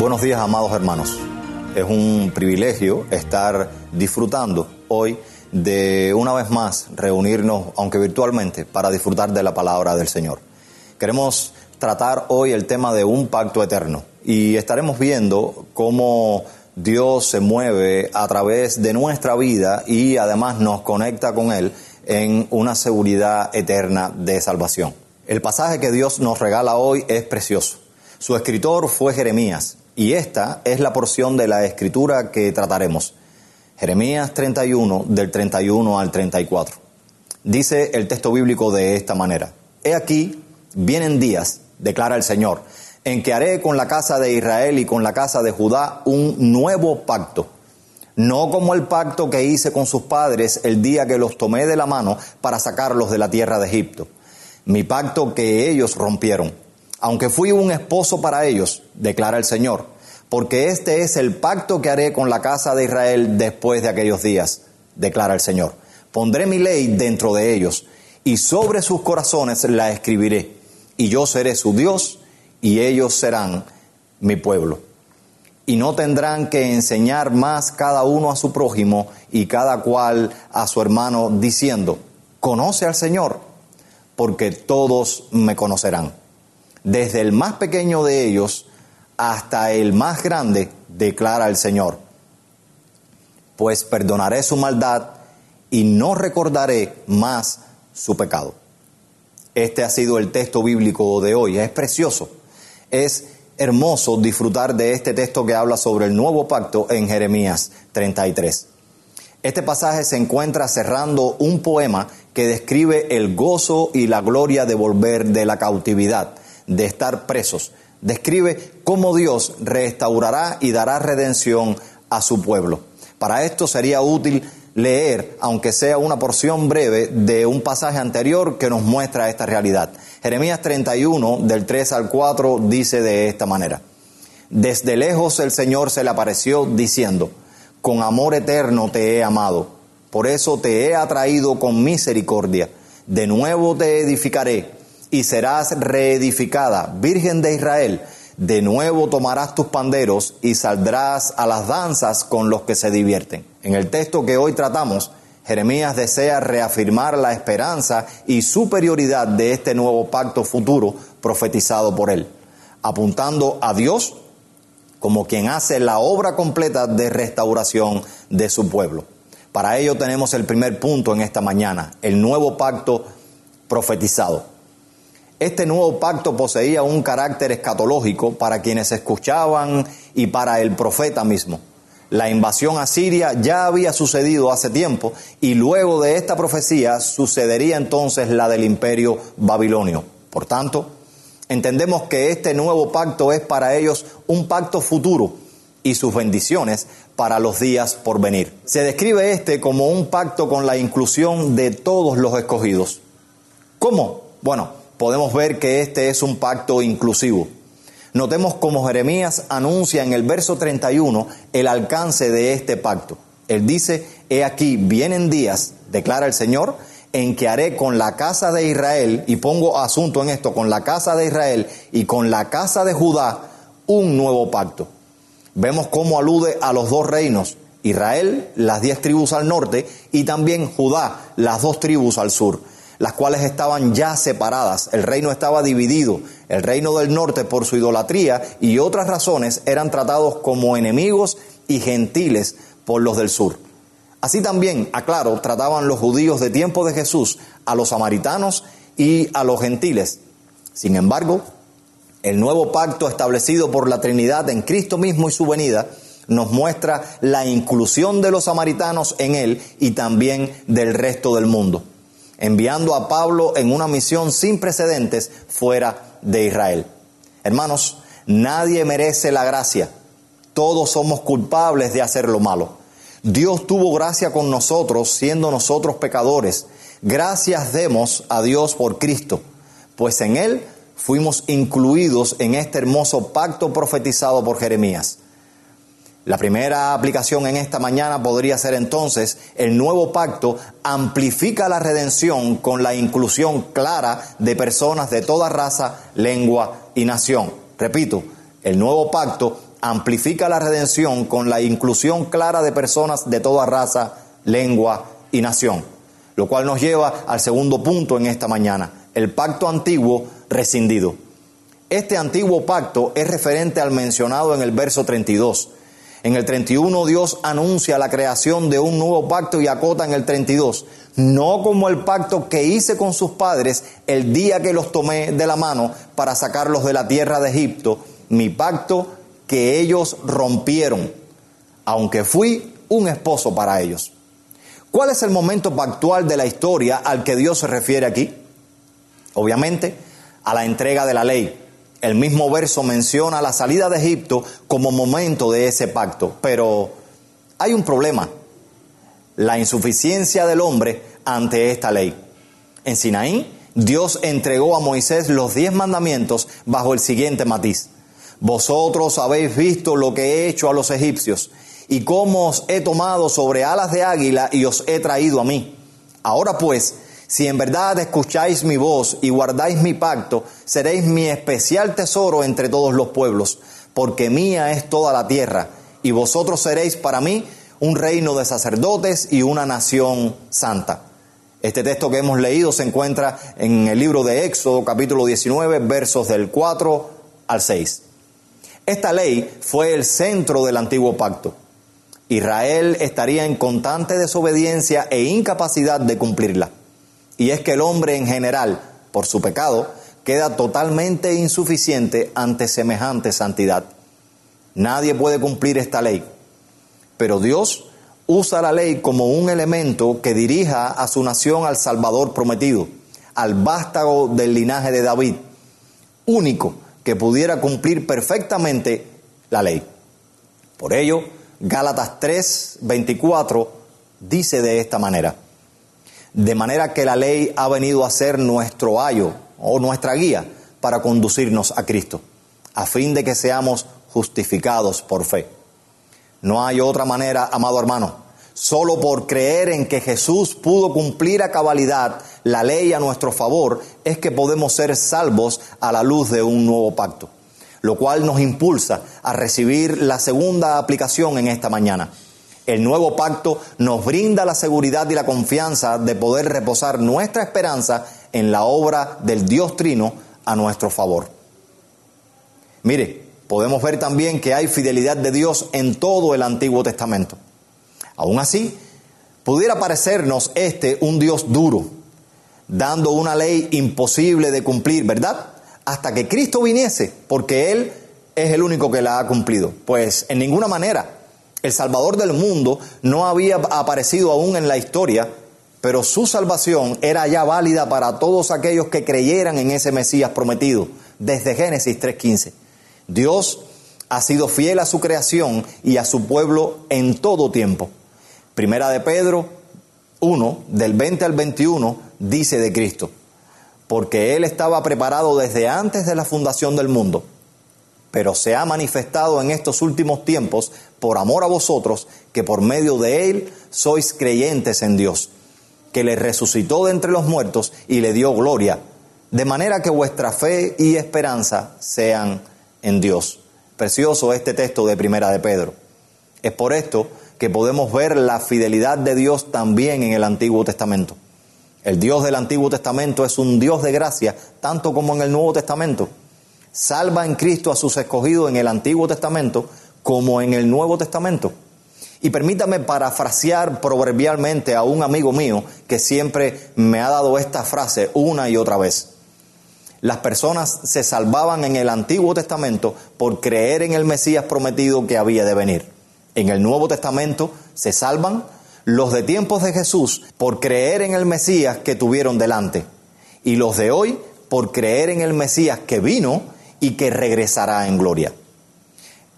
Buenos días, amados hermanos. Es un privilegio estar disfrutando hoy de una vez más reunirnos, aunque virtualmente, para disfrutar de la palabra del Señor. Queremos tratar hoy el tema de un pacto eterno y estaremos viendo cómo Dios se mueve a través de nuestra vida y además nos conecta con Él en una seguridad eterna de salvación. El pasaje que Dios nos regala hoy es precioso. Su escritor fue Jeremías y esta es la porción de la escritura que trataremos. Jeremías 31 del 31 al 34. Dice el texto bíblico de esta manera. He aquí, vienen días, declara el Señor, en que haré con la casa de Israel y con la casa de Judá un nuevo pacto. No como el pacto que hice con sus padres el día que los tomé de la mano para sacarlos de la tierra de Egipto. Mi pacto que ellos rompieron aunque fui un esposo para ellos, declara el Señor, porque este es el pacto que haré con la casa de Israel después de aquellos días, declara el Señor. Pondré mi ley dentro de ellos y sobre sus corazones la escribiré, y yo seré su Dios y ellos serán mi pueblo. Y no tendrán que enseñar más cada uno a su prójimo y cada cual a su hermano, diciendo, conoce al Señor, porque todos me conocerán desde el más pequeño de ellos hasta el más grande, declara el Señor. Pues perdonaré su maldad y no recordaré más su pecado. Este ha sido el texto bíblico de hoy. Es precioso. Es hermoso disfrutar de este texto que habla sobre el nuevo pacto en Jeremías 33. Este pasaje se encuentra cerrando un poema que describe el gozo y la gloria de volver de la cautividad de estar presos. Describe cómo Dios restaurará y dará redención a su pueblo. Para esto sería útil leer, aunque sea una porción breve, de un pasaje anterior que nos muestra esta realidad. Jeremías 31, del 3 al 4, dice de esta manera. Desde lejos el Señor se le apareció diciendo, con amor eterno te he amado, por eso te he atraído con misericordia, de nuevo te edificaré y serás reedificada, Virgen de Israel. De nuevo tomarás tus panderos y saldrás a las danzas con los que se divierten. En el texto que hoy tratamos, Jeremías desea reafirmar la esperanza y superioridad de este nuevo pacto futuro profetizado por él, apuntando a Dios como quien hace la obra completa de restauración de su pueblo. Para ello tenemos el primer punto en esta mañana, el nuevo pacto profetizado. Este nuevo pacto poseía un carácter escatológico para quienes escuchaban y para el profeta mismo. La invasión a Siria ya había sucedido hace tiempo y luego de esta profecía sucedería entonces la del imperio babilonio. Por tanto, entendemos que este nuevo pacto es para ellos un pacto futuro y sus bendiciones para los días por venir. Se describe este como un pacto con la inclusión de todos los escogidos. ¿Cómo? Bueno, podemos ver que este es un pacto inclusivo. Notemos cómo Jeremías anuncia en el verso 31 el alcance de este pacto. Él dice, he aquí, vienen días, declara el Señor, en que haré con la casa de Israel, y pongo asunto en esto, con la casa de Israel y con la casa de Judá, un nuevo pacto. Vemos cómo alude a los dos reinos, Israel, las diez tribus al norte, y también Judá, las dos tribus al sur las cuales estaban ya separadas. El reino estaba dividido. El reino del norte por su idolatría y otras razones eran tratados como enemigos y gentiles por los del sur. Así también, aclaro, trataban los judíos de tiempo de Jesús a los samaritanos y a los gentiles. Sin embargo, el nuevo pacto establecido por la Trinidad en Cristo mismo y su venida nos muestra la inclusión de los samaritanos en él y también del resto del mundo enviando a Pablo en una misión sin precedentes fuera de Israel. Hermanos, nadie merece la gracia. Todos somos culpables de hacer lo malo. Dios tuvo gracia con nosotros siendo nosotros pecadores. Gracias demos a Dios por Cristo, pues en Él fuimos incluidos en este hermoso pacto profetizado por Jeremías. La primera aplicación en esta mañana podría ser entonces, el nuevo pacto amplifica la redención con la inclusión clara de personas de toda raza, lengua y nación. Repito, el nuevo pacto amplifica la redención con la inclusión clara de personas de toda raza, lengua y nación. Lo cual nos lleva al segundo punto en esta mañana, el pacto antiguo rescindido. Este antiguo pacto es referente al mencionado en el verso 32. En el 31 Dios anuncia la creación de un nuevo pacto y acota en el 32, no como el pacto que hice con sus padres el día que los tomé de la mano para sacarlos de la tierra de Egipto, mi pacto que ellos rompieron, aunque fui un esposo para ellos. ¿Cuál es el momento pactual de la historia al que Dios se refiere aquí? Obviamente, a la entrega de la ley. El mismo verso menciona la salida de Egipto como momento de ese pacto, pero hay un problema, la insuficiencia del hombre ante esta ley. En Sinaí, Dios entregó a Moisés los diez mandamientos bajo el siguiente matiz. Vosotros habéis visto lo que he hecho a los egipcios y cómo os he tomado sobre alas de águila y os he traído a mí. Ahora pues, si en verdad escucháis mi voz y guardáis mi pacto, seréis mi especial tesoro entre todos los pueblos, porque mía es toda la tierra, y vosotros seréis para mí un reino de sacerdotes y una nación santa. Este texto que hemos leído se encuentra en el libro de Éxodo capítulo 19 versos del 4 al 6. Esta ley fue el centro del antiguo pacto. Israel estaría en constante desobediencia e incapacidad de cumplirla. Y es que el hombre en general, por su pecado, queda totalmente insuficiente ante semejante santidad. Nadie puede cumplir esta ley, pero Dios usa la ley como un elemento que dirija a su nación al Salvador prometido, al vástago del linaje de David, único que pudiera cumplir perfectamente la ley. Por ello, Gálatas 3, 24 dice de esta manera, de manera que la ley ha venido a ser nuestro ayo o nuestra guía para conducirnos a Cristo, a fin de que seamos justificados por fe. No hay otra manera, amado hermano, Solo por creer en que Jesús pudo cumplir a cabalidad la ley a nuestro favor es que podemos ser salvos a la luz de un nuevo pacto, lo cual nos impulsa a recibir la segunda aplicación en esta mañana. El nuevo pacto nos brinda la seguridad y la confianza de poder reposar nuestra esperanza en la obra del Dios Trino a nuestro favor. Mire, podemos ver también que hay fidelidad de Dios en todo el Antiguo Testamento. Aún así, pudiera parecernos este un Dios duro, dando una ley imposible de cumplir, ¿verdad? Hasta que Cristo viniese, porque Él es el único que la ha cumplido. Pues en ninguna manera. El Salvador del mundo no había aparecido aún en la historia, pero su salvación era ya válida para todos aquellos que creyeran en ese Mesías prometido, desde Génesis 3.15. Dios ha sido fiel a su creación y a su pueblo en todo tiempo. Primera de Pedro 1, del 20 al 21, dice de Cristo, porque Él estaba preparado desde antes de la fundación del mundo, pero se ha manifestado en estos últimos tiempos por amor a vosotros, que por medio de Él sois creyentes en Dios, que le resucitó de entre los muertos y le dio gloria, de manera que vuestra fe y esperanza sean en Dios. Precioso este texto de Primera de Pedro. Es por esto que podemos ver la fidelidad de Dios también en el Antiguo Testamento. El Dios del Antiguo Testamento es un Dios de gracia, tanto como en el Nuevo Testamento. Salva en Cristo a sus escogidos en el Antiguo Testamento como en el Nuevo Testamento. Y permítame parafrasear proverbialmente a un amigo mío que siempre me ha dado esta frase una y otra vez. Las personas se salvaban en el Antiguo Testamento por creer en el Mesías prometido que había de venir. En el Nuevo Testamento se salvan los de tiempos de Jesús por creer en el Mesías que tuvieron delante y los de hoy por creer en el Mesías que vino y que regresará en gloria.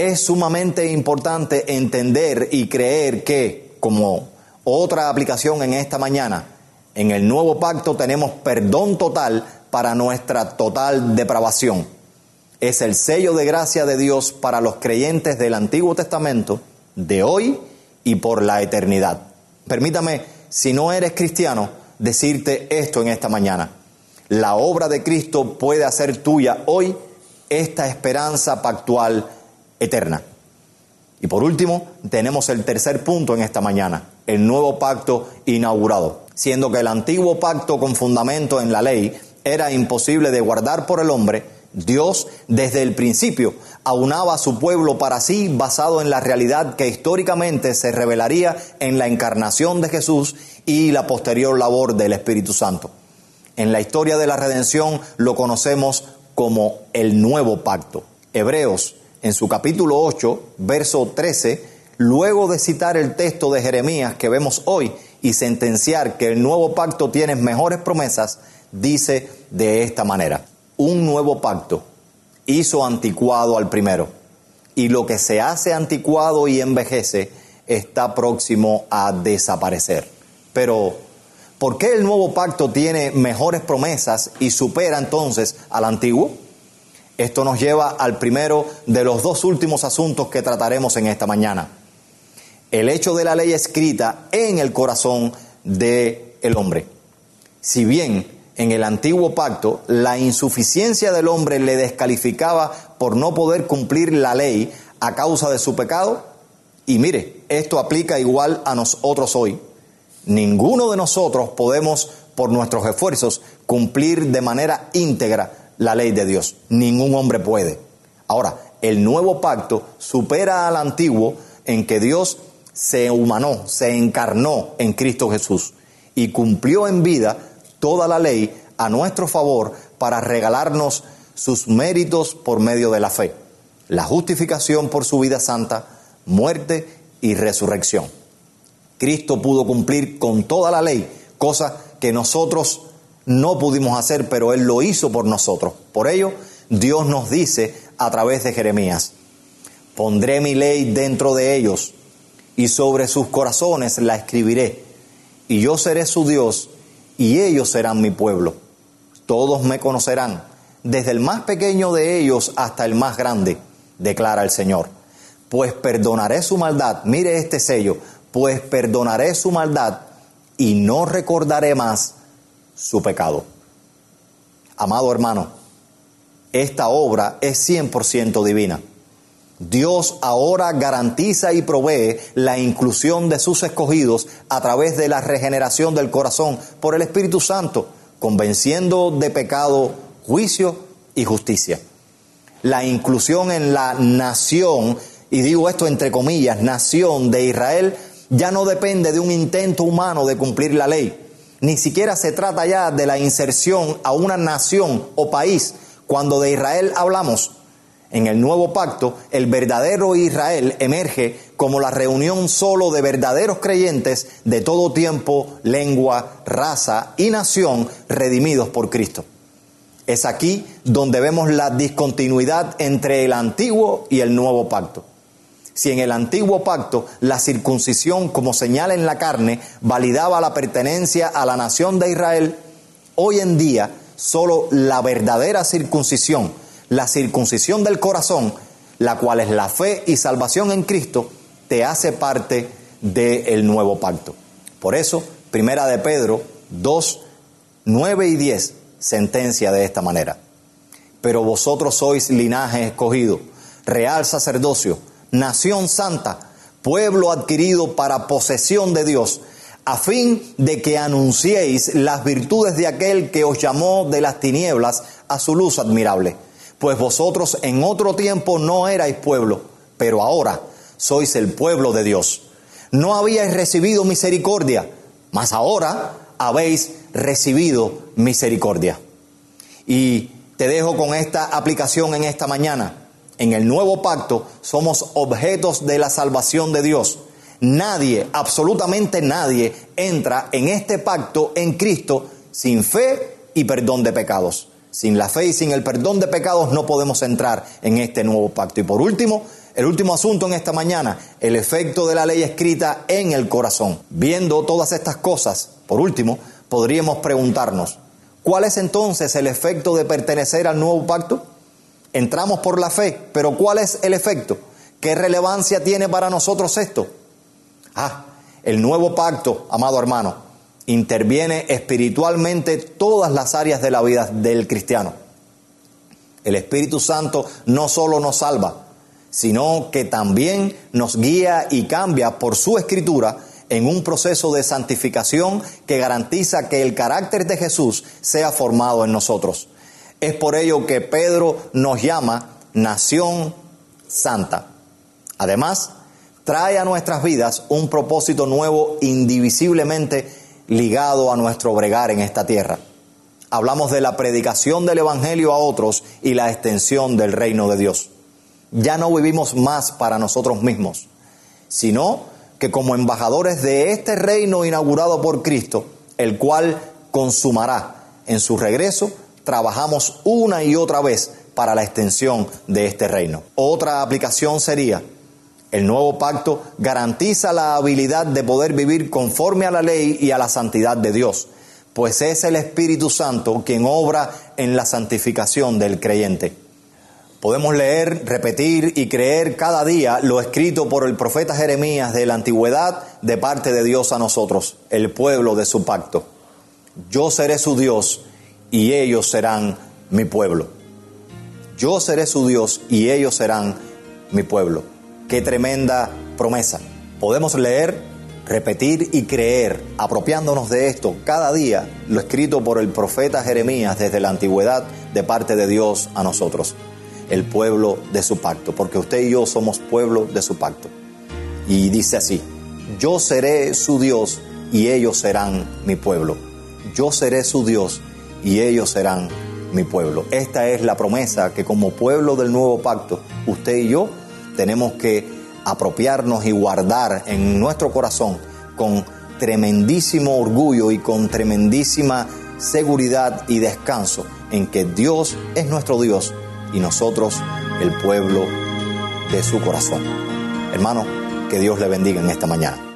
Es sumamente importante entender y creer que, como otra aplicación en esta mañana, en el nuevo pacto tenemos perdón total para nuestra total depravación. Es el sello de gracia de Dios para los creyentes del Antiguo Testamento de hoy y por la eternidad. Permítame, si no eres cristiano, decirte esto en esta mañana. La obra de Cristo puede hacer tuya hoy esta esperanza pactual eterna. Y por último, tenemos el tercer punto en esta mañana, el nuevo pacto inaugurado. Siendo que el antiguo pacto con fundamento en la ley era imposible de guardar por el hombre, Dios desde el principio aunaba a su pueblo para sí basado en la realidad que históricamente se revelaría en la encarnación de Jesús y la posterior labor del Espíritu Santo. En la historia de la redención lo conocemos como el nuevo pacto. Hebreos, en su capítulo 8, verso 13, luego de citar el texto de Jeremías que vemos hoy y sentenciar que el nuevo pacto tiene mejores promesas, dice de esta manera, un nuevo pacto hizo anticuado al primero, y lo que se hace anticuado y envejece está próximo a desaparecer. Pero, ¿por qué el nuevo pacto tiene mejores promesas y supera entonces al antiguo? Esto nos lleva al primero de los dos últimos asuntos que trataremos en esta mañana. El hecho de la ley escrita en el corazón del el hombre. Si bien en el antiguo pacto la insuficiencia del hombre le descalificaba por no poder cumplir la ley a causa de su pecado, y mire, esto aplica igual a nosotros hoy. Ninguno de nosotros podemos, por nuestros esfuerzos, cumplir de manera íntegra la ley de Dios. Ningún hombre puede. Ahora, el nuevo pacto supera al antiguo en que Dios se humanó, se encarnó en Cristo Jesús y cumplió en vida toda la ley a nuestro favor para regalarnos sus méritos por medio de la fe, la justificación por su vida santa, muerte y resurrección. Cristo pudo cumplir con toda la ley, cosa que nosotros no pudimos hacer, pero Él lo hizo por nosotros. Por ello, Dios nos dice a través de Jeremías, pondré mi ley dentro de ellos y sobre sus corazones la escribiré, y yo seré su Dios y ellos serán mi pueblo. Todos me conocerán, desde el más pequeño de ellos hasta el más grande, declara el Señor. Pues perdonaré su maldad, mire este sello, pues perdonaré su maldad y no recordaré más su pecado. Amado hermano, esta obra es 100% divina. Dios ahora garantiza y provee la inclusión de sus escogidos a través de la regeneración del corazón por el Espíritu Santo, convenciendo de pecado, juicio y justicia. La inclusión en la nación, y digo esto entre comillas, nación de Israel, ya no depende de un intento humano de cumplir la ley ni siquiera se trata ya de la inserción a una nación o país. Cuando de Israel hablamos, en el nuevo pacto, el verdadero Israel emerge como la reunión solo de verdaderos creyentes de todo tiempo, lengua, raza y nación redimidos por Cristo. Es aquí donde vemos la discontinuidad entre el antiguo y el nuevo pacto. Si en el antiguo pacto la circuncisión como señal en la carne validaba la pertenencia a la nación de Israel, hoy en día solo la verdadera circuncisión, la circuncisión del corazón, la cual es la fe y salvación en Cristo, te hace parte del nuevo pacto. Por eso, Primera de Pedro 2, 9 y 10 sentencia de esta manera. Pero vosotros sois linaje escogido, real sacerdocio, nación santa, pueblo adquirido para posesión de Dios, a fin de que anunciéis las virtudes de aquel que os llamó de las tinieblas a su luz admirable. Pues vosotros en otro tiempo no erais pueblo, pero ahora sois el pueblo de Dios. No habíais recibido misericordia, mas ahora habéis recibido misericordia. Y te dejo con esta aplicación en esta mañana en el nuevo pacto somos objetos de la salvación de Dios. Nadie, absolutamente nadie, entra en este pacto en Cristo sin fe y perdón de pecados. Sin la fe y sin el perdón de pecados no podemos entrar en este nuevo pacto. Y por último, el último asunto en esta mañana, el efecto de la ley escrita en el corazón. Viendo todas estas cosas, por último, podríamos preguntarnos, ¿cuál es entonces el efecto de pertenecer al nuevo pacto? Entramos por la fe, pero ¿cuál es el efecto? ¿Qué relevancia tiene para nosotros esto? Ah, el nuevo pacto, amado hermano, interviene espiritualmente todas las áreas de la vida del cristiano. El Espíritu Santo no solo nos salva, sino que también nos guía y cambia por su escritura en un proceso de santificación que garantiza que el carácter de Jesús sea formado en nosotros. Es por ello que Pedro nos llama nación santa. Además, trae a nuestras vidas un propósito nuevo indivisiblemente ligado a nuestro bregar en esta tierra. Hablamos de la predicación del Evangelio a otros y la extensión del reino de Dios. Ya no vivimos más para nosotros mismos, sino que como embajadores de este reino inaugurado por Cristo, el cual consumará en su regreso, trabajamos una y otra vez para la extensión de este reino. Otra aplicación sería, el nuevo pacto garantiza la habilidad de poder vivir conforme a la ley y a la santidad de Dios, pues es el Espíritu Santo quien obra en la santificación del creyente. Podemos leer, repetir y creer cada día lo escrito por el profeta Jeremías de la antigüedad de parte de Dios a nosotros, el pueblo de su pacto. Yo seré su Dios y ellos serán mi pueblo. Yo seré su Dios y ellos serán mi pueblo. Qué tremenda promesa. Podemos leer, repetir y creer, apropiándonos de esto cada día, lo escrito por el profeta Jeremías desde la antigüedad de parte de Dios a nosotros el pueblo de su pacto, porque usted y yo somos pueblo de su pacto. Y dice así, yo seré su Dios y ellos serán mi pueblo. Yo seré su Dios y ellos serán mi pueblo. Esta es la promesa que como pueblo del nuevo pacto, usted y yo tenemos que apropiarnos y guardar en nuestro corazón con tremendísimo orgullo y con tremendísima seguridad y descanso en que Dios es nuestro Dios y nosotros el pueblo de su corazón. Hermano, que Dios le bendiga en esta mañana.